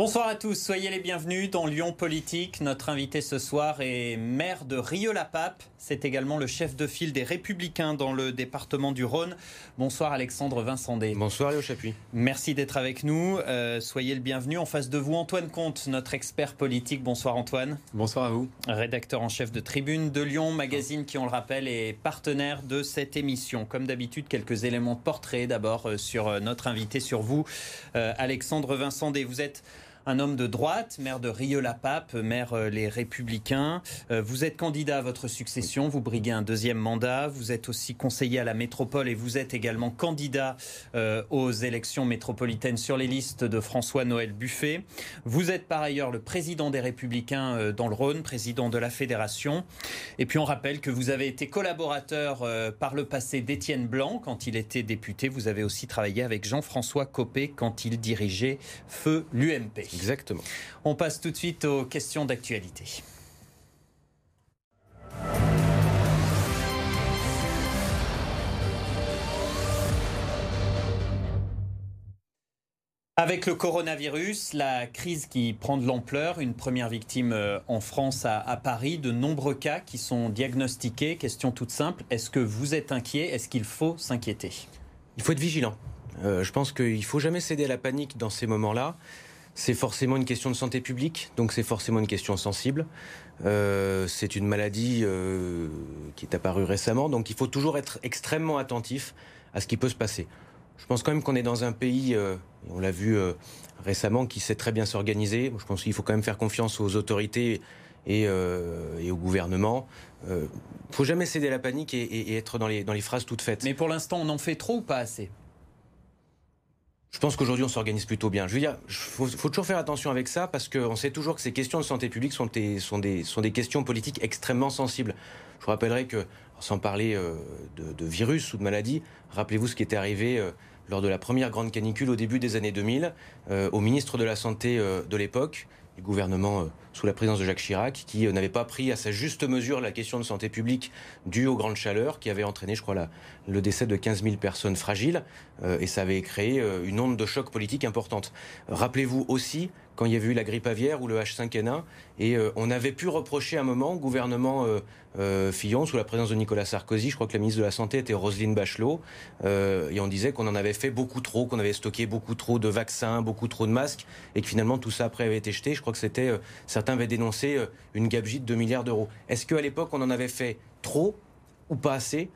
Bonsoir à tous, soyez les bienvenus dans Lyon Politique. Notre invité ce soir est maire de Rieux-la-Pape. C'est également le chef de file des Républicains dans le département du Rhône. Bonsoir Alexandre Vincendé. Bonsoir Léo Chapuis. Merci d'être avec nous. Euh, soyez le bienvenu. En face de vous, Antoine Comte, notre expert politique. Bonsoir Antoine. Bonsoir à vous. Rédacteur en chef de Tribune de Lyon, magazine qui, on le rappelle, est partenaire de cette émission. Comme d'habitude, quelques éléments de portrait d'abord euh, sur euh, notre invité, sur vous, Alexandre Vincendé. Vous êtes un homme de droite, maire de Rieux-la-Pape, maire euh, Les Républicains. Euh, vous êtes candidat à votre succession, vous briguez un deuxième mandat. Vous êtes aussi conseiller à la métropole et vous êtes également candidat euh, aux élections métropolitaines sur les listes de François-Noël Buffet. Vous êtes par ailleurs le président des Républicains dans le Rhône, président de la fédération. Et puis on rappelle que vous avez été collaborateur par le passé d'Étienne Blanc quand il était député. Vous avez aussi travaillé avec Jean-François Copé quand il dirigeait Feu l'UMP. Exactement. On passe tout de suite aux questions d'actualité. Avec le coronavirus, la crise qui prend de l'ampleur, une première victime euh, en France à, Paris, de nombreux cas qui sont diagnostiqués. Question toute simple, est-ce que vous êtes inquiet? Est-ce qu'il faut s'inquiéter? Il faut être vigilant. Euh, je pense qu'il ne faut jamais céder à la panique dans ces moments-là c'est forcément une question de santé publique, donc c'est forcément une question sensible. Euh, c'est une maladie euh, qui est apparue récemment, donc il faut toujours être extrêmement attentif à ce qui peut se passer. Je pense quand même qu'on est dans un pays, euh, on l'a vu récemment, qui sait très bien s'organiser. Je pense qu'il faut quand même faire confiance aux autorités et, au gouvernement. Il ne faut jamais céder à la panique et, être dans les phrases toutes faites. Mais pour l'instant, on en fait trop ou pas assez? Je pense qu'aujourd'hui, on s'organise plutôt bien. Je il faut, toujours faire attention avec ça parce qu'on sait toujours que ces questions de santé publique sont des questions politiques extrêmement sensibles. Je vous rappellerai que, sans parler euh, de, virus ou de maladie, rappelez-vous ce qui était arrivé euh, lors de la première grande canicule au début des années 2000 euh, au ministre de la Santé de l'époque, du gouvernement sous la présidence de Jacques Chirac, qui euh, n'avait pas pris à sa juste mesure la question de santé publique due aux grandes chaleurs, qui avait entraîné, je crois, le décès de 15 000 personnes fragiles, euh, et ça avait créé euh, une onde de choc politique importante. Rappelez-vous aussi quand il y avait eu la grippe aviaire ou le H5N1, et on avait pu reprocher un moment au gouvernement Fillon, sous la présence de Nicolas Sarkozy, je crois que la ministre de la Santé était Roselyne Bachelot, et on disait qu'on en avait fait beaucoup trop, qu'on avait stocké beaucoup trop de vaccins, beaucoup trop de masques, et que finalement tout ça après avait été jeté. Je crois que c'était certains avaient dénoncé euh, une gabegie de 2 milliards d'euros. Est-ce qu'à l'époque, on en avait fait trop ou pas assez?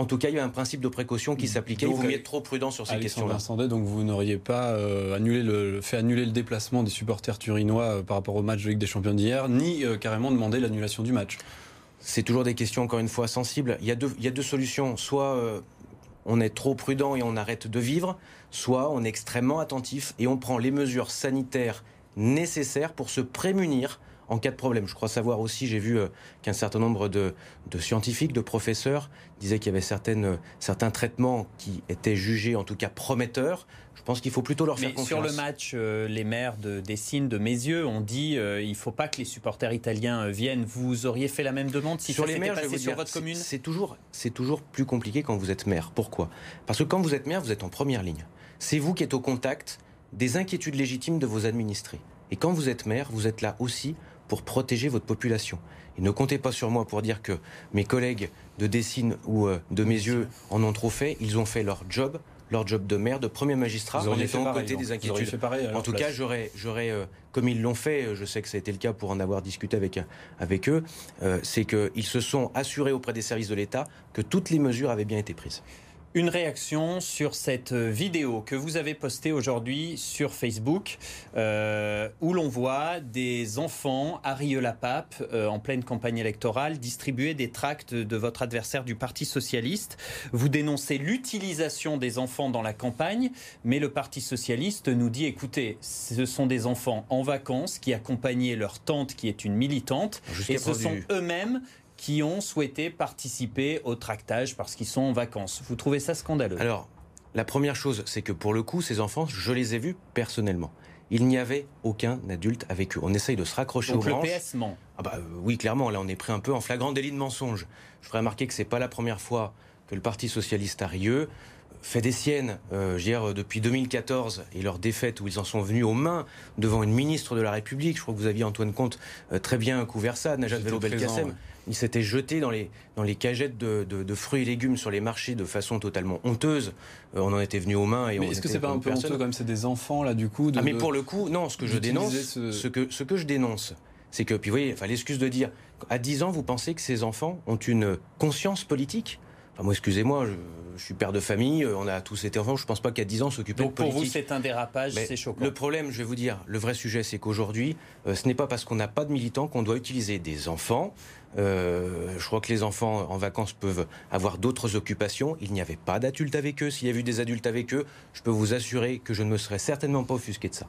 En tout cas, il y a un principe de précaution qui s'appliquait. Il faut être trop prudent sur ces questions-là. Donc, vous n'auriez pas euh, annulé le, fait annuler le déplacement des supporters turinois euh, par rapport au match de Ligue des Champions d'hier, ni carrément demandé l'annulation du match C'est toujours des questions, encore une fois, sensibles. Il y a deux, il y a deux solutions. Soit on est trop prudent et on arrête de vivre, soit on est extrêmement attentif et on prend les mesures sanitaires nécessaires pour se prémunir en cas de problème. Je crois savoir aussi, j'ai vu euh, qu'un certain nombre de, scientifiques, de professeurs disaient qu'il y avait certaines, euh, certains traitements qui étaient jugés en tout cas prometteurs. Je pense qu'il faut plutôt leur faire confiance. Sur le match, euh, les maires de Dessine, de Mézieux ont dit qu'il ne faut pas que les supporters italiens viennent. Vous auriez fait la même demande si sur ça les maires, passé sur votre commune? C'est toujours, toujours plus compliqué quand vous êtes maire. Pourquoi? Parce que quand vous êtes maire, vous êtes en première ligne. C'est vous qui êtes au contact des inquiétudes légitimes de vos administrés. Et quand vous êtes maire, vous êtes là aussi pour protéger votre population. Et ne comptez pas sur moi pour dire que mes collègues de Dessine ou euh, de mes yeux en ont trop fait. Ils ont fait leur job, leur job de maire, de premier magistrat, en étant aux côtés des inquiétudes. en tout cas, j'aurais, j'aurais euh, comme ils l'ont fait, je sais que ça a été le cas pour en avoir discuté avec, avec eux, euh, c'est qu'ils se sont assurés auprès des services de l'État que toutes les mesures avaient bien été prises. Une réaction sur cette vidéo que vous avez postée aujourd'hui sur Facebook, euh, où l'on voit des enfants à Rieux-la-Pape, euh, en pleine campagne électorale, distribuer des tracts de votre adversaire du Parti socialiste. Vous dénoncez l'utilisation des enfants dans la campagne, mais le Parti socialiste nous dit écoutez, ce sont des enfants en vacances qui accompagnaient leur tante qui est une militante, et ce sont eux-mêmes qui ont souhaité participer au tractage parce qu'ils sont en vacances. Vous trouvez ça scandaleux Alors, la première chose, c'est que pour le coup, ces enfants, je les ai vus personnellement. Il n'y avait aucun adulte avec eux. On essaye de se raccrocher Donc le PS ment. Ah bah, euh, oui, clairement, là on est pris un peu en flagrant délit de mensonge. Je voudrais remarquer que c'est pas la première fois que le Parti socialiste a Rieux fait des siennes, euh, dire, depuis 2014 et leur défaite où ils en sont venus aux mains devant une ministre de la République. Je crois que vous aviez Antoine Comte euh, très bien couvert ça, Najat Vallaud-Belkacem. Il s'était jeté dans les, dans les cagettes de, fruits et légumes sur les marchés de façon totalement honteuse. Euh, on en était venu aux mains et mais Est-ce que c'est pas un peu honteux comme c'est des enfants là du coup Ah mais pour le coup, non. Ce que je dénonce, ce... que ce que je dénonce, c'est que puis vous voyez, enfin l'excuse de dire à 10 ans vous pensez que ces enfants ont une conscience politique? Enfin moi excusez-moi, je, je suis père de famille, euh, on a tous été enfants, je ne pense pas qu'à 10 ans s'occuper de politique. pour vous, c'est un dérapage, c'est choquant. Le problème, je vais vous dire, le vrai sujet, c'est qu'aujourd'hui, euh, ce n'est pas parce qu'on n'a pas de militants qu'on doit utiliser des enfants. Euh, je crois que les enfants en vacances peuvent avoir d'autres occupations. Il n'y avait pas d'adultes avec eux. S'il y a eu des adultes avec eux, je peux vous assurer que je ne me serais certainement pas offusqué de ça.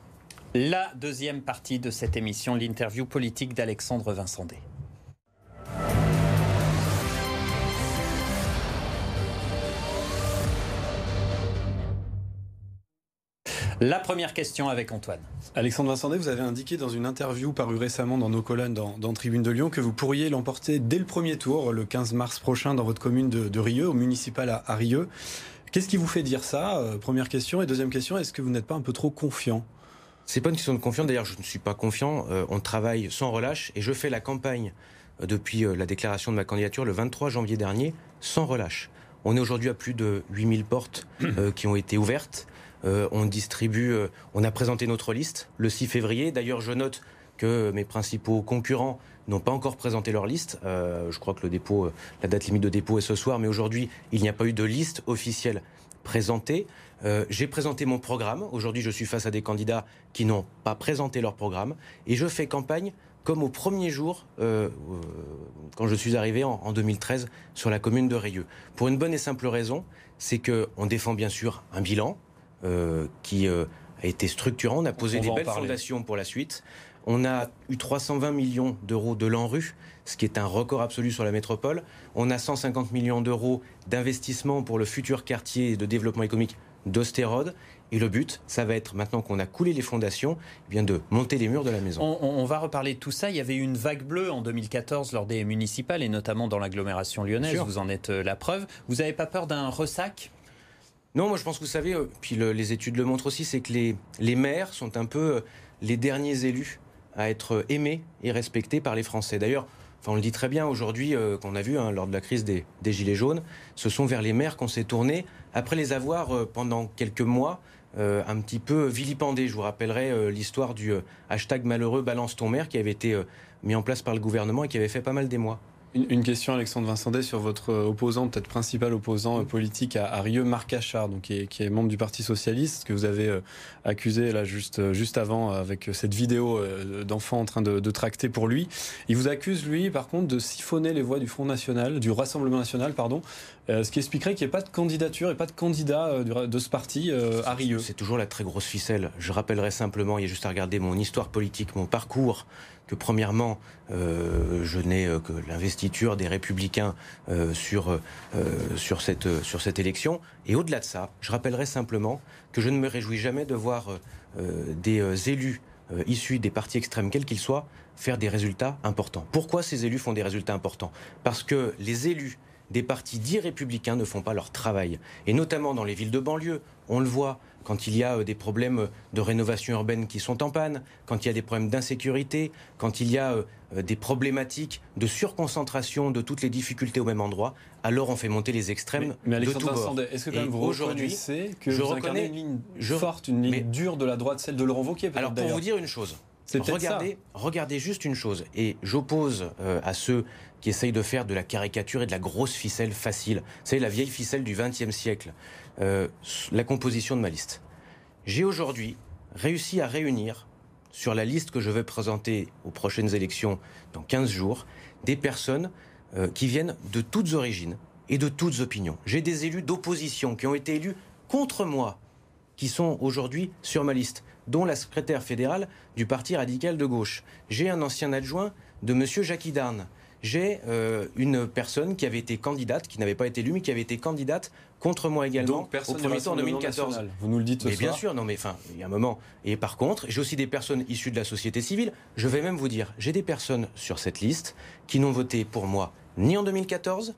La deuxième partie de cette émission, l'interview politique d'Alexandre Vincendé. La première question avec Antoine. Alexandre Vincendé, vous avez indiqué dans une interview parue récemment dans nos colonnes dans, Tribune de Lyon que vous pourriez l'emporter dès le premier tour, le 15 mars prochain, dans votre commune de, Rieux, au municipal à, Rieux. Qu'est-ce qui vous fait dire ça? Euh, Première question. Et deuxième question, est-ce que vous n'êtes pas un peu trop confiant? C'est pas une question de confiance. D'ailleurs, je ne suis pas confiant. Euh, on travaille sans relâche et je fais la campagne euh, depuis la déclaration de ma candidature le 23 janvier dernier sans relâche. On est aujourd'hui à plus de 8000 portes qui ont été ouvertes. Euh, on distribue, euh, on a présenté notre liste le 6 février. D'ailleurs, je note que mes principaux concurrents n'ont pas encore présenté leur liste. Euh, je crois que la date limite de dépôt est ce soir, mais aujourd'hui, il n'y a pas eu de liste officielle présentée. J'ai présenté mon programme. Aujourd'hui, je suis face à des candidats qui n'ont pas présenté leur programme. Et je fais campagne comme au premier jour, quand je suis arrivé en, 2013 sur la commune de Rieux. Pour une bonne et simple raison, c'est qu'on défend bien sûr un bilan, qui euh, a été structurant. On a posé des belles fondations pour la suite. On a eu 320 millions d'euros de l'ANRU, ce qui est un record absolu sur la métropole. On a 150 millions d'euros d'investissement pour le futur quartier de développement économique d'Ostérode. Et le but, ça va être, maintenant qu'on a coulé les fondations, eh bien de monter les murs de la maison. On, va reparler de tout ça. Il y avait eu une vague bleue en 2014 lors des municipales, et notamment dans l'agglomération lyonnaise. Vous en êtes euh, la preuve. Vous n'avez pas peur d'un ressac? Non, moi je pense que vous savez, euh, puis les études le montrent aussi, c'est que les, les maires sont un peu euh, les derniers élus à être aimés et respectés par les Français. D'ailleurs, enfin, on le dit très bien aujourd'hui, euh, qu'on a vu hein, lors de la crise des, des, Gilets jaunes, ce sont vers les maires qu'on s'est tourné, après les avoir pendant quelques mois un petit peu vilipendés. Je vous rappellerai l'histoire du hashtag malheureux balance ton maire qui avait été mis en place par le gouvernement et qui avait fait pas mal d'émois. Une, question, Alexandre Vincendet, sur votre opposant, peut-être principal opposant politique à, Rieux, Marc Achard, donc, qui, est, membre du Parti Socialiste, que vous avez euh, accusé là juste, euh, juste avant avec cette vidéo euh, d'enfants en train de, tracter pour lui. Il vous accuse, lui, par contre, de siphonner les voix du Front National, du Rassemblement National, pardon, ce qui expliquerait qu'il n'y ait pas de candidature et pas de candidat de ce parti à Rieux. C'est toujours la très grosse ficelle. Je rappellerai simplement, il y a juste à regarder mon histoire politique, mon parcours premièrement, euh, je n'ai euh, que l'investiture des républicains euh, sur, sur, cette, sur cette élection. Et au-delà de ça, je rappellerai simplement que je ne me réjouis jamais de voir des élus issus des partis extrêmes, quels qu'ils soient, faire des résultats importants. Pourquoi ces élus font des résultats importants? Parce que les élus des partis dits républicains ne font pas leur travail. Et notamment dans les villes de banlieue, on le voit, quand il y a euh, des problèmes de rénovation urbaine qui sont en panne, quand il y a des problèmes d'insécurité, quand il y a euh, euh, des problématiques de surconcentration de toutes les difficultés au même endroit, alors on fait monter les extrêmes mais, mais de tout Est-ce que quand même vous reconnaissez que je vous reconnais une ligne forte, une ligne dure de la droite, celle de Laurent Wauquiez Alors pour vous dire une chose, regardez, regardez juste une chose, et j'oppose à ceux qui essayent de faire de la caricature et de la grosse ficelle facile. C'est la vieille ficelle du XXe siècle. Euh, la composition de ma liste. J'ai aujourd'hui réussi à réunir sur la liste que je vais présenter aux prochaines élections dans 15 jours des personnes euh, qui viennent de toutes origines et de toutes opinions. J'ai des élus d'opposition qui ont été élus contre moi, qui sont aujourd'hui sur ma liste, dont la secrétaire fédérale du Parti radical de gauche. J'ai un ancien adjoint de M. Jacques Darn j'ai euh, une personne qui avait été candidate, qui n'avait pas été élue, mais qui avait été candidate contre moi également au premier tour en 2014. Vous nous le dites ce mais bien sûr, non mais enfin, il y a un moment. Et par contre, j'ai aussi des personnes issues de la société civile. Je vais même vous dire, j'ai des personnes sur cette liste qui n'ont voté pour moi ni en 2014,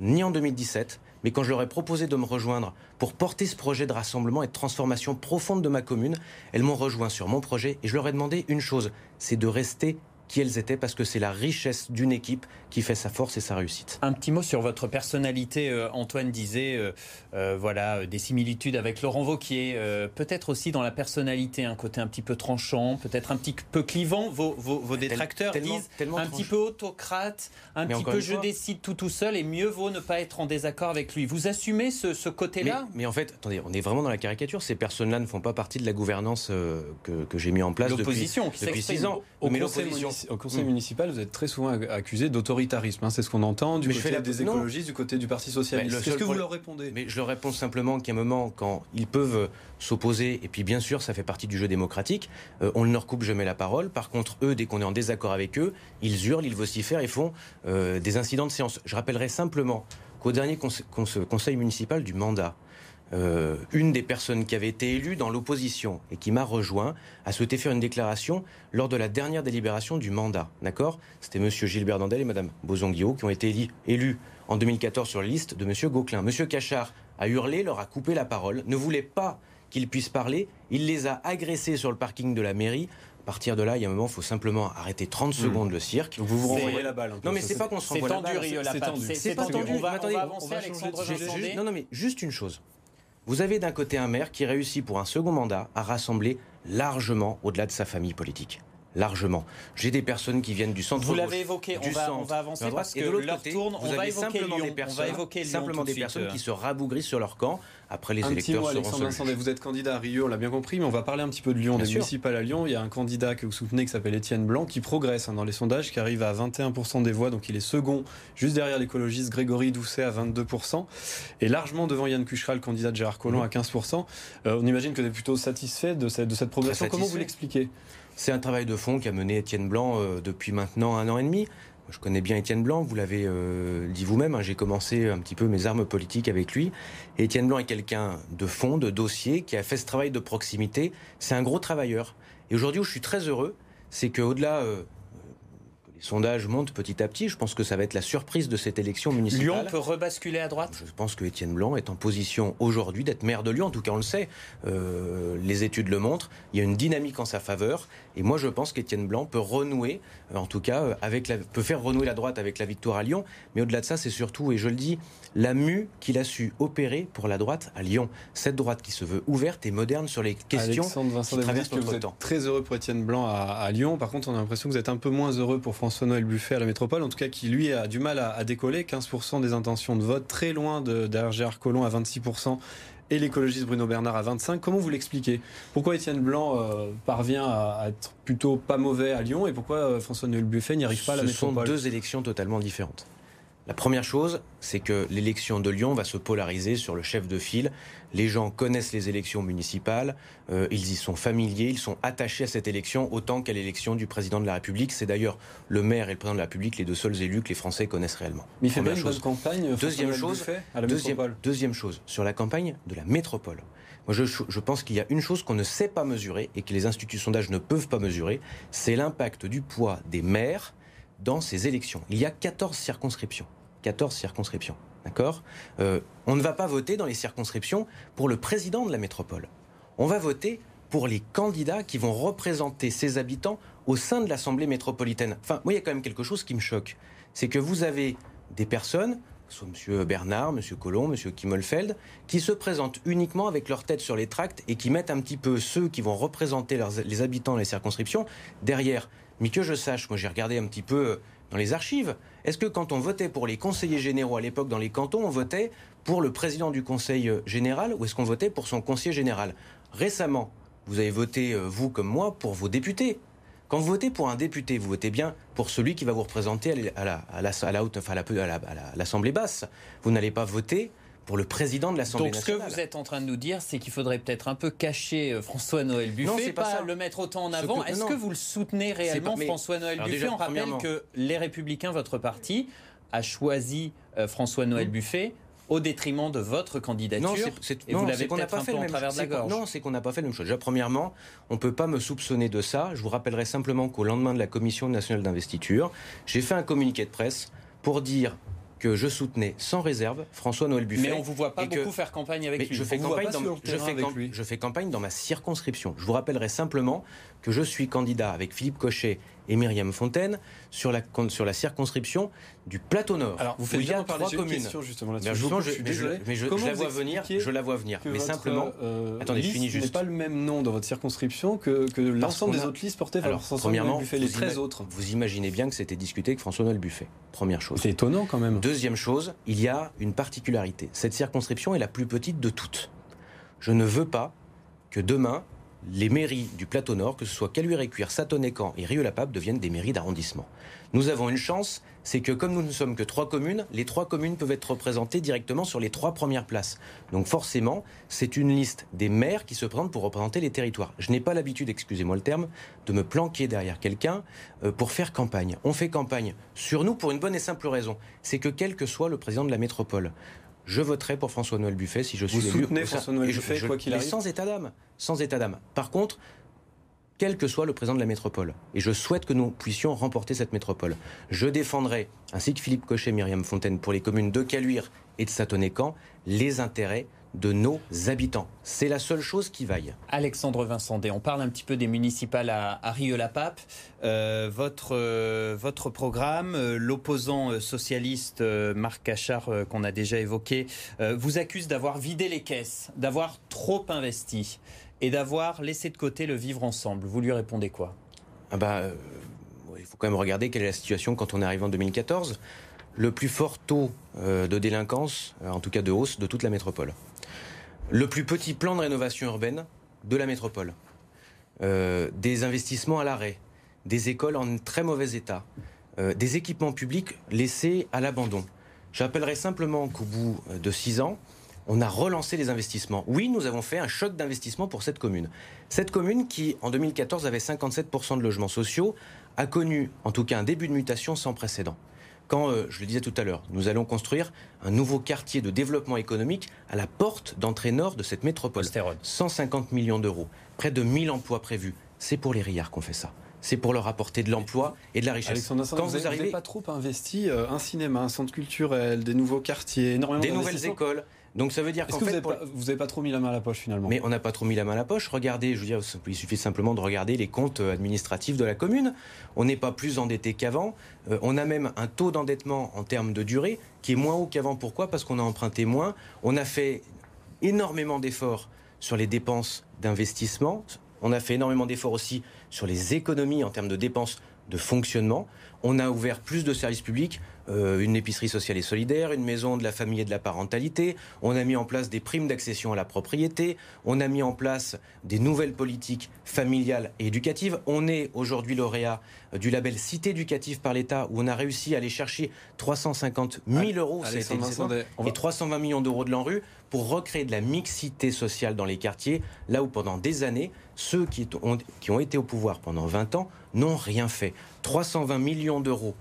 ni en 2017, Mais quand je leur ai proposé de me rejoindre pour porter ce projet de rassemblement et de transformation profonde de ma commune, elles m'ont rejoint sur mon projet et je leur ai demandé une chose, c'est de rester qui elles étaient parce que c'est la richesse d'une équipe qui fait sa force et sa réussite. Un petit mot sur votre personnalité. Euh, Antoine disait, euh, euh, voilà, des similitudes avec Laurent Vauquier. peut-être aussi dans la personnalité, un côté un petit peu tranchant, peut-être un petit peu clivant. Vos, vos, détracteurs disent un petit peu autocrate, un petit peu je décide tout tout seul et mieux vaut ne pas être en désaccord avec lui. Vous assumez ce, côté-là? Mais, en fait, attendez, on est vraiment dans la caricature. Ces personnes-là ne font pas partie de la gouvernance que, j'ai mis en place depuis, depuis six ans. Au mais l'opposition au conseil mm. municipal, vous êtes très souvent accusé Hein, c'est ce qu'on entend du côté des écologistes, du côté du Parti socialiste. Qu'est-ce que vous leur répondez? Mais je leur réponds simplement qu'à un moment, quand ils peuvent s'opposer, et puis bien sûr, ça fait partie du jeu démocratique, euh, on ne leur coupe jamais la parole. Par contre, eux, dès qu'on est en désaccord avec eux, ils hurlent, ils vocifèrent et font euh, des incidents de séance. Je rappellerai simplement qu'au dernier conseil municipal du mandat, euh, une des personnes qui avait été élue dans l'opposition et qui m'a rejoint a souhaité faire une déclaration lors de la dernière délibération du mandat. D'accord? C'était M. Gilbert Dandel et Mme Bozonguillot qui ont été élus, en 2014 sur la liste de M. Gauquelin. M. Cachard a hurlé, leur a coupé la parole, ne voulait pas qu'ils puissent parler. Il les a agressés sur le parking de la mairie. À partir de là, il y a un moment, il faut simplement arrêter 30 hmm. secondes le cirque. vous vous renvoyez la balle. non, mais c'est pas qu'on se renvoie la balle. C'est tendu, C'est pas tendu. On va, avancer, Alexandre Non, non, mais juste une chose. Vous avez d'un côté un maire qui réussit pour un second mandat à rassembler largement au-delà de sa famille politique largement. J'ai des personnes qui viennent du centre. Vous l'avez évoqué. On va, on va, avancer parce que l'heure tourne. On va évoquer Lyon. Des personnes, on va évoquer simplement des personnes qui se rabougrissent sur leur camp après, les un électeurs petit mot, Alexandre Vous êtes candidat à Rio, on l'a bien compris, mais on va parler un petit peu de Lyon, des municipales à Lyon. Il y a un candidat que vous soutenez qui s'appelle Étienne Blanc, qui progresse hein, dans les sondages, qui arrive à 21% des voix, donc il est second, juste derrière l'écologiste Grégory Doucet à 22%, et largement devant Yann Cucheral, candidat de Gérard Collomb, à 15%. Euh, on imagine que vous êtes plutôt satisfait de cette, de cette progression. Comment vous l'expliquez? C'est un travail de fond qui a mené Étienne Blanc euh, depuis maintenant un an et demi. Je connais bien Étienne Blanc, vous l'avez euh, dit vous-même, hein, j'ai commencé un petit peu mes armes politiques avec lui. Étienne Blanc est quelqu'un de fond, de dossier, qui a fait ce travail de proximité. C'est un gros travailleur. Et aujourd'hui où je suis très heureux, c'est qu'au-delà euh, sondages montent petit à petit. Je pense que ça va être la surprise de cette élection municipale. Lyon peut rebasculer à droite? Je pense que Étienne Blanc est en position aujourd'hui d'être maire de Lyon. En tout cas, on le sait. Euh, les études le montrent. Il y a une dynamique en sa faveur. Et moi, je pense qu'Étienne Blanc peut renouer, en tout cas, euh, avec la, peut faire renouer la droite avec la victoire à Lyon. Mais au-delà de ça, c'est surtout, et je le dis, la mue qu'il a su opérer pour la droite à Lyon. Cette droite qui se veut ouverte et moderne sur les questions qui traversent notre temps. Très heureux pour Étienne Blanc à, à Lyon. Par contre, on a l'impression que vous êtes un peu moins heureux pour François François-Noël Buffet à la métropole, en tout cas qui lui a du mal à, décoller, 15% des intentions de vote, très loin de Gérard Collomb à 26% et l'écologiste Bruno Bernard à 25. Comment vous l'expliquez? Pourquoi Étienne Blanc euh, parvient à, être plutôt pas mauvais à Lyon et pourquoi euh, François-Noël Buffet n'y arrive pas à la métropole Ce sont deux élections totalement différentes. La première chose, c'est que l'élection de Lyon va se polariser sur le chef de file. Les gens connaissent les élections municipales, euh, ils y sont familiers, ils sont attachés à cette élection autant qu'à l'élection du président de la République. C'est d'ailleurs le maire et le président de la République les deux seuls élus que les Français connaissent réellement. Mais il fait bien une bonne campagne. Deuxième chose, à la deuxième, deuxième chose, sur la campagne de la métropole. Moi, je, je pense qu'il y a une chose qu'on ne sait pas mesurer et que les instituts de sondage ne peuvent pas mesurer, c'est l'impact du poids des maires dans ces élections. Il y a 14 circonscriptions. 14 circonscriptions. D'accord euh, On ne va pas voter dans les circonscriptions pour le président de la métropole. On va voter pour les candidats qui vont représenter ces habitants au sein de l'Assemblée métropolitaine. Enfin, moi, il y a quand même quelque chose qui me choque. C'est que vous avez des personnes, soit M. Bernard, M. Collomb, M. Kimmelfeld, qui se présentent uniquement avec leur tête sur les tracts et qui mettent un petit peu ceux qui vont représenter les habitants les circonscriptions derrière. Mais que je sache, moi j'ai regardé un petit peu euh, dans les archives. Est-ce que quand on votait pour les conseillers généraux à l'époque dans les cantons, on votait pour le président du conseil euh, général ou est-ce qu'on votait pour son conseiller général? Récemment, vous avez voté, euh, vous comme moi, pour vos députés. Quand vous votez pour un député, vous votez bien pour celui qui va vous représenter à la, à la, à la à l'Assemblée basse. Vous n'allez pas voter pour le président de l'Assemblée nationale. Donc ce que vous êtes en train de nous dire, c'est qu'il faudrait peut-être un peu cacher euh, François-Noël Buffet, non, pas, le mettre autant en avant. Est-ce que vous le soutenez réellement, François-Noël Buffet On rappelle que les Républicains, votre parti, a choisi euh, François-Noël mm. Buffet au détriment de votre candidature. Non, c'est, et vous l'avez un peu en travers de la gorge. Non, c'est qu'on n'a pas fait la même chose. Déjà, premièrement, on ne peut pas me soupçonner de ça. Je vous rappellerai simplement qu'au lendemain de la Commission nationale d'investiture, j'ai fait un communiqué de presse pour dire que je soutenais sans réserve François-Noël Buffet. Mais on ne vous voit pas beaucoup faire campagne avec lui. Je fais, campagne dans, je, fais je fais campagne dans ma circonscription. Je vous rappellerai simplement que je suis candidat avec Philippe Cochet et Myriam Fontaine sur la, sur la circonscription du plateau Nord. Alors, vous faites bien trois communes. justement là-dessus. je, mais je, la vois venir. Je la vois venir. Mais simplement, euh, attendez, je finis juste. pas le même nom dans votre circonscription que, que l'ensemble des autres listes portées par premièrement, Buffet, les 13 autres. Vous imaginez bien que c'était discuté avec François-Noël Buffet. Première chose. C'est étonnant quand même. Deuxième chose, il y a une particularité. Cette circonscription est la plus petite de toutes. Je ne veux pas que demain, les mairies du plateau nord, que ce soit Caluire-et-Cuire, Satonnet-Camp et Rieux-la-Pape, deviennent des mairies d'arrondissement. Nous avons une chance, c'est que comme nous ne sommes que trois communes, les trois communes peuvent être représentées directement sur les trois premières places. Donc forcément, c'est une liste des maires qui se présentent pour représenter les territoires. Je n'ai pas l'habitude, excusez-moi le terme, de me planquer derrière quelqu'un euh, pour faire campagne. On fait campagne sur nous pour une bonne et simple raison, c'est que quel que soit le président de la métropole, je voterai pour François-Noël Buffet si je suis Vous soutenez François-Noël Buffet, quoi qu'il arrive Sans état d'âme. Sans état d'âme. Par contre, quel que soit le président de la métropole. Et je souhaite que nous puissions remporter cette métropole. Je défendrai, ainsi que Philippe Cochet et Myriam Fontaine, pour les communes de Caluire et de Satonnet-Camp, les intérêts de nos habitants. C'est la seule chose qui vaille. Alexandre Vincendé, on parle un petit peu des municipales à, Rieux-la-Pape. Euh, votre, euh, votre programme, euh, l'opposant socialiste Marc Cachard, qu'on a déjà évoqué, vous accuse d'avoir vidé les caisses, d'avoir trop investi et d'avoir laissé de côté le vivre ensemble. Vous lui répondez quoi? Ah bah, Il faut quand même regarder quelle est la situation quand on est arrivé en 2014. Le plus fort taux de délinquance, en tout cas de hausse, de toute la métropole le plus petit plan de rénovation urbaine de la métropole, euh, des investissements à l'arrêt, des écoles en très mauvais état, euh, des équipements publics laissés à l'abandon. J'appellerai simplement qu'au bout de six ans, on a relancé les investissements. Oui, nous avons fait un choc d'investissement pour cette commune. Cette commune qui, en 2014, avait 57% de logements sociaux, a connu en tout cas un début de mutation sans précédent quand, euh, je le disais tout à l'heure, nous allons construire un nouveau quartier de développement économique à la porte d'entrée nord de cette métropole. 150 millions d'euros, près de 1000 emplois prévus. C'est pour les Riards qu'on fait ça c'est pour leur apporter de l'emploi et de la richesse. Quand vous, n'avez pas trop investi, euh, un cinéma, un centre culturel, des nouveaux quartiers, énormément des nouvelles écoles. Donc ça veut dire qu'en fait, vous n'avez pas, trop mis la main à la poche finalement? Mais on n'a pas trop mis la main à la poche. Regardez, je veux dire, il suffit simplement de regarder les comptes euh, administratifs de la commune. On n'est pas plus endetté qu'avant. Euh, on a même un taux d'endettement en termes de durée qui est moins haut qu'avant. Pourquoi? Parce qu'on a emprunté moins. On a fait énormément d'efforts sur les dépenses d'investissement. On a fait énormément d'efforts aussi sur les économies en termes de dépenses de fonctionnement. On a ouvert plus de services publics, euh, une épicerie sociale et solidaire, une maison de la famille et de la parentalité. On a mis en place des primes d'accession à la propriété. On a mis en place des nouvelles politiques familiales et éducatives. On est aujourd'hui lauréat du label Cité éducative par l'État, où on a réussi à aller chercher 350 000 euros et 320 millions d'euros de l'ANRU pour recréer de la mixité sociale dans les quartiers, là où pendant des années, ceux qui ont, qui ont été au pouvoir pendant 20 ans n'ont rien fait. 320 millions d'euros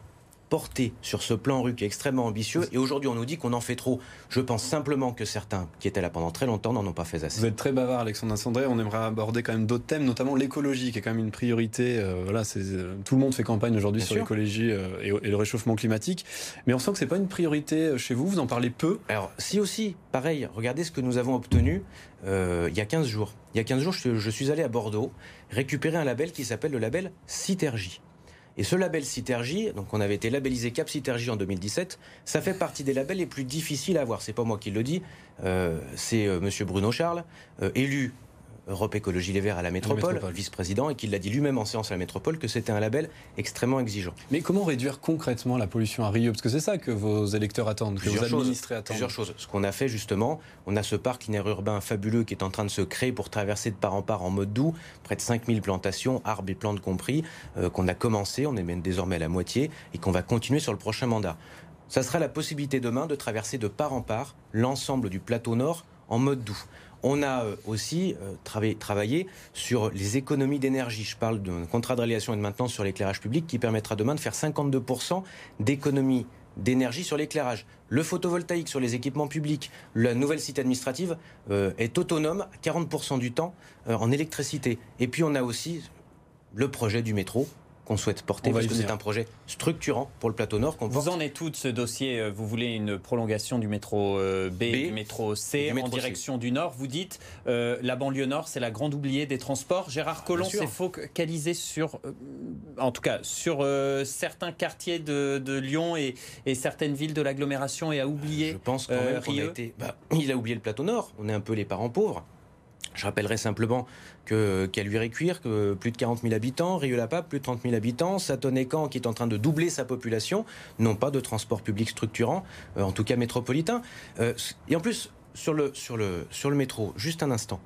portés sur ce plan rue qui est extrêmement ambitieux. Et aujourd'hui, on nous dit qu'on en fait trop. Je pense simplement que certains qui étaient là pendant très longtemps n'en ont pas fait assez. Vous êtes très bavard, Alexandre Sandré. On aimerait aborder quand même d'autres thèmes, notamment l'écologie, qui est quand même une priorité. Euh, voilà, c'est, euh, tout le monde fait campagne aujourd'hui sur l'écologie euh, et, et, le réchauffement climatique. Mais on sent que c'est pas une priorité chez vous. Vous en parlez peu. Alors, si aussi, pareil, regardez ce que nous avons obtenu il y a 15 jours. Il y a 15 jours, je, je suis allé à Bordeaux récupérer un label qui s'appelle le label Citergie. Et ce label Citergie, donc on avait été labellisé Cap Citergie en 2017, ça fait partie des labels les plus difficiles à avoir. C'est pas moi qui le dis, euh, c'est euh, Monsieur Bruno Charles, euh, élu Europe Écologie Les Verts à la métropole, vice-président, et qui l'a dit lui-même en séance à la métropole que c'était un label extrêmement exigeant. Mais comment réduire concrètement la pollution à Rieux Parce que c'est ça que vos électeurs attendent, que vos administrés attendent. Plusieurs choses. Ce qu'on a fait justement, on a ce parc linéaire urbain fabuleux qui est en train de se créer pour traverser de part en part en mode doux, près de 5000 plantations, arbres et plantes compris, euh, qu'on a commencé, on est même désormais à la moitié, et qu'on va continuer sur le prochain mandat. Ça sera la possibilité demain de traverser de part en part l'ensemble du plateau nord en mode doux. On a euh, aussi euh, travaillé, sur les économies d'énergie. Je parle d'un contrat de réalisation et de maintenance sur l'éclairage public qui permettra demain de faire 52% d'économies d'énergie sur l'éclairage. Le photovoltaïque sur les équipements publics, la nouvelle cité administrative euh, est autonome 40% du temps en électricité. Et puis on a aussi le projet du métro qu'on souhaite porter parce que c'est un projet structurant pour le plateau Nord. Vous en êtes tout de ce dossier euh, Vous voulez une prolongation du métro euh, B, du métro C en direction du Nord. Vous dites euh, la banlieue Nord, c'est la grande oubliée des transports. Gérard Collomb s'est focalisé sur, en tout cas, sur certains quartiers de, Lyon et, certaines villes de l'agglomération et a oublié. Je pense quand même qu'il a été. Bah, il a oublié le plateau Nord. On est un peu les parents pauvres. Je rappellerai simplement que Caluire-et-Cuire, que plus de 40 000 habitants, Rieux-la-Pape, plus de 30 000 habitants, Satonnet-Camp, qui est en train de doubler sa population, n'ont pas de transport public structurant, euh, en tout cas métropolitain. Euh, et en plus, sur le, métro, juste un instant,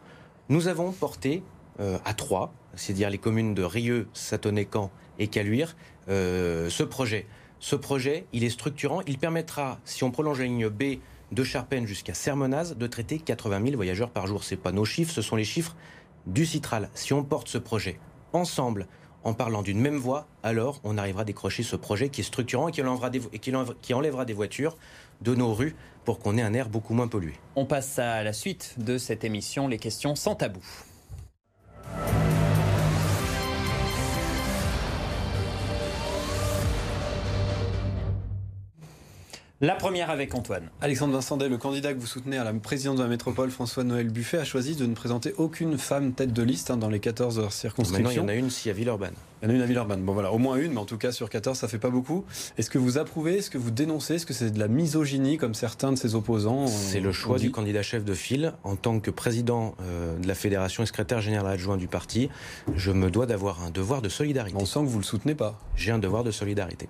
nous avons porté euh, à trois, c'est-à-dire les communes de Rieux, Satonnet-Camp et Caluire, ce projet. Ce projet, il est structurant, il permettra, si on prolonge la ligne B, de Charpennes jusqu'à Sermonaz de traiter 80 000 voyageurs par jour. Ce pas nos chiffres, ce sont les chiffres du Citral. Si on porte ce projet ensemble, en parlant d'une même voix, alors on arrivera à décrocher ce projet qui est structurant et qui enlèvera des, qui enlèvera des voitures de nos rues pour qu'on ait un air beaucoup moins pollué. On passe à la suite de cette émission, les questions sans tabou. La première avec Antoine. Alexandre Vincendet, le candidat que vous soutenez à la présidence de la métropole, François-Noël Buffet, a choisi de ne présenter aucune femme tête de liste hein, dans les 14 circonscriptions. Maintenant, il y en a une si à Villeurbanne. Il y en a une à Villeurbanne. Bon voilà, au moins une, mais en tout cas sur 14, ça fait pas beaucoup. Est-ce que vous approuvez, est-ce que vous dénoncez, est-ce que c'est de la misogynie comme certains de ses opposants C'est le choix du candidat chef de file. En tant que président euh, de la fédération et secrétaire général adjoint du parti, je me dois d'avoir un devoir de solidarité. On sent que vous le soutenez pas. J'ai un devoir de solidarité.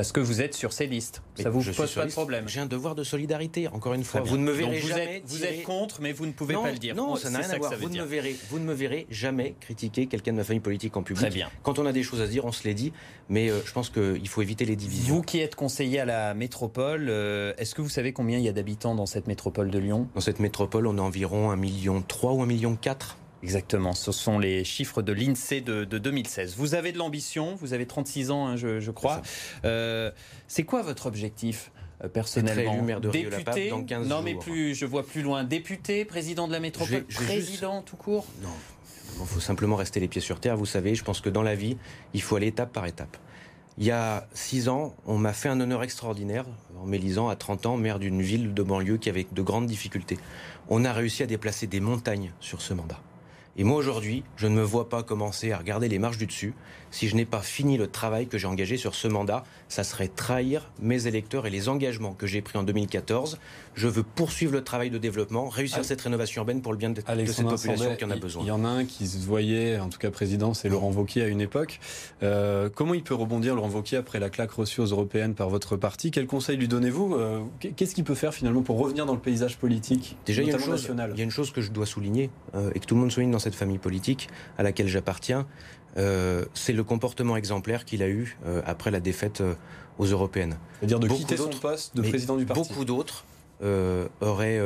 Parce que vous êtes sur ces listes. ça vous pose pas de problème. J'ai un devoir de solidarité, encore une fois. Vous ne me verrez jamais. Êtes, vous êtes contre, mais vous ne pouvez pas le dire. Non, ça n'a rien à voir. Vous ne, me verrez, vous ne me verrez jamais critiquer quelqu'un de ma famille politique en public. Très bien. Quand on a des choses à dire, on se les dit. Mais euh, je pense qu'il faut éviter les divisions. Vous qui êtes conseiller à la métropole, euh, est-ce que vous savez combien il y a d'habitants dans cette métropole de Lyon? Dans cette métropole, on a environ 1,3 million ou 1,4 million. Exactement, ce sont les chiffres de l'INSEE de, 2016. Vous avez de l'ambition, vous avez 36 ans, hein, je, crois. Euh, c'est quoi votre objectif euh, personnellement maire de député dans 15 non mais plus je vois plus loin député président de la métropole président tout court non il faut simplement rester les pieds sur terre vous savez je pense que dans la vie il faut aller étape par étape il y a six ans, on m'a fait un honneur extraordinaire en m'élisant à 30 ans maire d'une ville de banlieue qui avait de grandes difficultés. On a réussi à déplacer des montagnes sur ce mandat. Et moi aujourd'hui, je ne me vois pas commencer à regarder les marches du dessus si je n'ai pas fini le travail que j'ai engagé sur ce mandat. Ça serait trahir mes électeurs et les engagements que j'ai pris en 2014. Je veux poursuivre le travail de développement, réussir cette rénovation urbaine pour le bien de, cette population qui en a besoin. Il y en a un qui se voyait, en tout cas président, c'est Laurent Wauquiez à une époque. Euh, comment il peut rebondir, Laurent Wauquiez, après la claque reçue aux européennes par votre parti? Quel conseil lui donnez-vous? Euh, Qu'est-ce qu'il peut faire finalement pour revenir dans le paysage politique Déjà, il y, a une chose, il y a une chose que je dois souligner euh, et que tout le monde souligne dans cette famille politique à laquelle j'appartiens, euh, c'est le comportement exemplaire qu'il a eu euh, après la défaite euh, aux européennes. C'est-à-dire de quitter son poste de président du parti. Beaucoup d'autres auraient,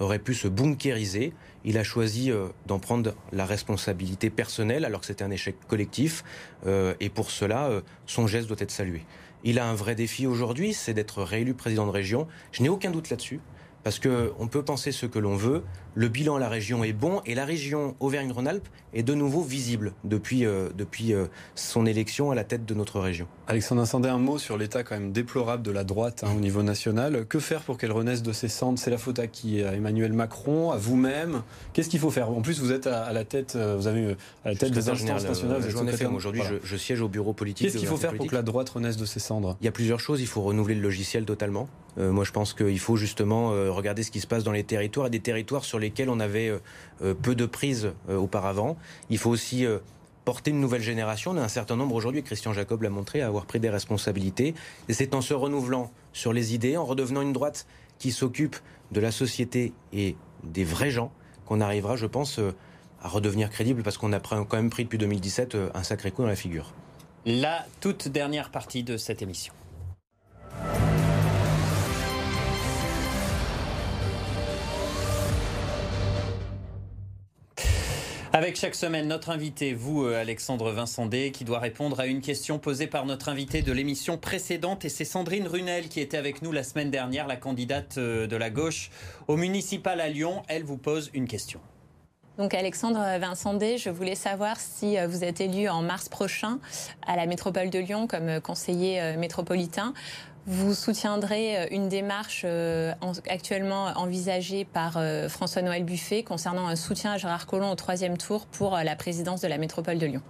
auraient pu se bunkériser. Il a choisi d'en prendre la responsabilité personnelle alors que c'était un échec collectif. et pour cela, son geste doit être salué. Il a un vrai défi aujourd'hui, c'est d'être réélu président de région. Je n'ai aucun doute là-dessus. Parce qu'on peut penser ce que l'on veut, le bilan à la région est bon et la région Auvergne-Rhône-Alpes est de nouveau visible depuis, euh, depuis euh, son élection à la tête de notre région. Alexandre Incendé, un mot sur l'état quand même déplorable de la droite hein, au niveau national. Que faire pour qu'elle renaisse de ses cendres? C'est la faute à qui? À Emmanuel Macron? À vous-même? Qu'est-ce qu'il faut faire? En plus, vous êtes à, la tête, euh, vous avez à la tête des instances nationales. Aujourd'hui, je, siège au bureau politique. Qu'est-ce qu'il faut faire pour que la droite renaisse de ses cendres? Il y a plusieurs choses. Il faut renouveler le logiciel totalement. moi, je pense qu'il faut justement regarder ce qui se passe dans les territoires et des territoires sur lesquels on avait euh, euh, peu de prise euh, auparavant. Il faut aussi porter une nouvelle génération. On a un certain nombre aujourd'hui, Christian Jacob l'a montré, à avoir pris des responsabilités. Et c'est en se renouvelant sur les idées, en redevenant une droite qui s'occupe de la société et des vrais gens, qu'on arrivera, je pense, à redevenir crédible, parce qu'on a quand même pris depuis 2017 un sacré coup dans la figure. La toute dernière partie de cette émission. Avec chaque semaine notre invité, vous euh, Alexandre Vincendé, qui doit répondre à une question posée par notre invité de l'émission précédente. Et c'est Sandrine Runel qui était avec nous la semaine dernière, la candidate euh, de la gauche au municipal à Lyon. Elle vous pose une question. Donc Alexandre Vincendé, je voulais savoir si euh, vous êtes élu en mars prochain à la métropole de Lyon comme conseiller métropolitain. Vous soutiendrez euh, une démarche actuellement envisagée par François-Noël Buffet concernant un soutien à Gérard Collomb au troisième tour pour la présidence de la métropole de Lyon.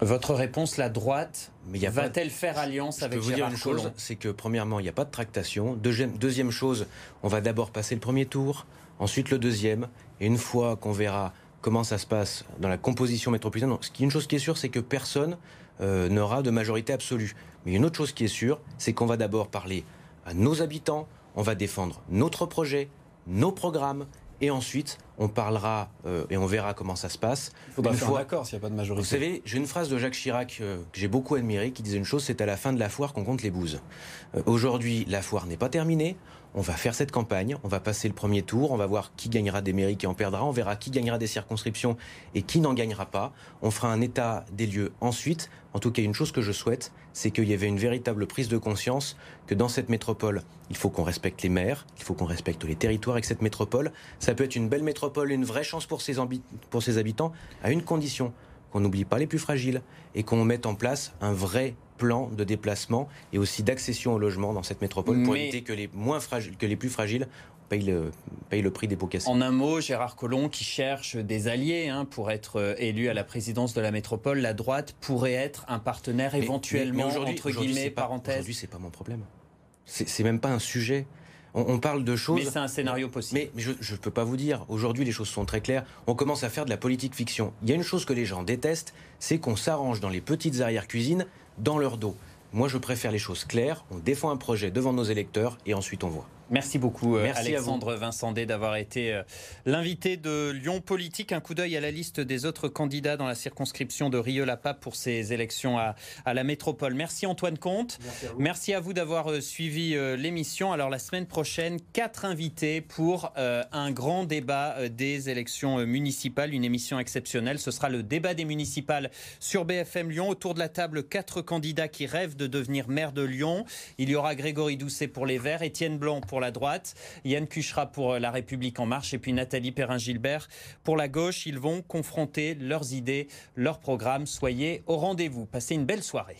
Votre réponse, la droite, va-t-elle faire alliance avec Je peux vous dire une chose, c'est que premièrement, il n'y a pas de tractation. Deuxième, deuxième chose, on va d'abord passer le premier tour ensuite le deuxième, et une fois qu'on verra comment ça se passe dans la composition métropolitaine, ce qui, une chose qui est sûre, c'est que personne euh, n'aura de majorité absolue. Mais une autre chose qui est sûre, c'est qu'on va d'abord parler à nos habitants, on va défendre notre projet, nos programmes, et ensuite on parlera euh, et on verra comment ça se passe. Il faudra faire d'accord s'il n'y a pas de majorité. Vous savez, j'ai une phrase de Jacques Chirac euh, que j'ai beaucoup admirée qui disait une chose, c'est à la fin de la foire qu'on compte les bouses. Aujourd'hui, la foire n'est pas terminée on va faire cette campagne, on va passer le premier tour, on va voir qui gagnera des mairies, qui en perdra, on verra qui gagnera des circonscriptions et qui n'en gagnera pas. On fera un état des lieux ensuite. En tout cas, une chose que je souhaite, c'est qu'il y avait une véritable prise de conscience que dans cette métropole, il faut qu'on respecte les maires, il faut qu'on respecte les territoires que cette métropole, ça peut être une belle métropole, une vraie chance pour ses habitants, à une condition, qu'on n'oublie pas les plus fragiles et qu'on mette en place un vrai plan de déplacement et aussi d'accession au logement dans cette métropole pour éviter que les, moins fragiles, que les plus fragiles payent le, le prix des pots cassés. En un mot, Gérard Collomb qui cherche des alliés hein, pour être euh, élu à la présidence de la métropole, la droite pourrait être un partenaire éventuellement, entre guillemets, parenthèse. Aujourd'hui, c'est pas mon problème. C'est même pas un sujet. On, parle de choses. Mais c'est un scénario possible. Mais, je ne peux pas vous dire. Aujourd'hui, les choses sont très claires. On commence à faire de la politique fiction. Il y a une chose que les gens détestent, c'est qu'on s'arrange dans les petites arrière-cuisines dans leur dos. Moi, je préfère les choses claires. On défend un projet devant nos électeurs et ensuite on voit. Merci beaucoup, euh, Alexandre Vincendé, d'avoir été euh, l'invité de Lyon Politique. Un coup d'œil à la liste des autres candidats dans la circonscription de Rieux-la-Pape pour ces élections à, la métropole. Merci Antoine Comte. Merci à vous, d'avoir euh, suivi l'émission. Alors, la semaine prochaine, quatre invités pour un grand débat des élections municipales, une émission exceptionnelle. Ce sera le débat des municipales sur BFM Lyon. Autour de la table, quatre candidats qui rêvent de devenir maire de Lyon. Il y aura Grégory Doucet pour les Verts, Étienne Blanc pour la droite, Yann Cuchera pour euh, La République en marche et puis Nathalie Perrin-Gilbert pour la gauche. Ils vont confronter leurs idées, leurs programmes. Soyez au rendez-vous. Passez une belle soirée.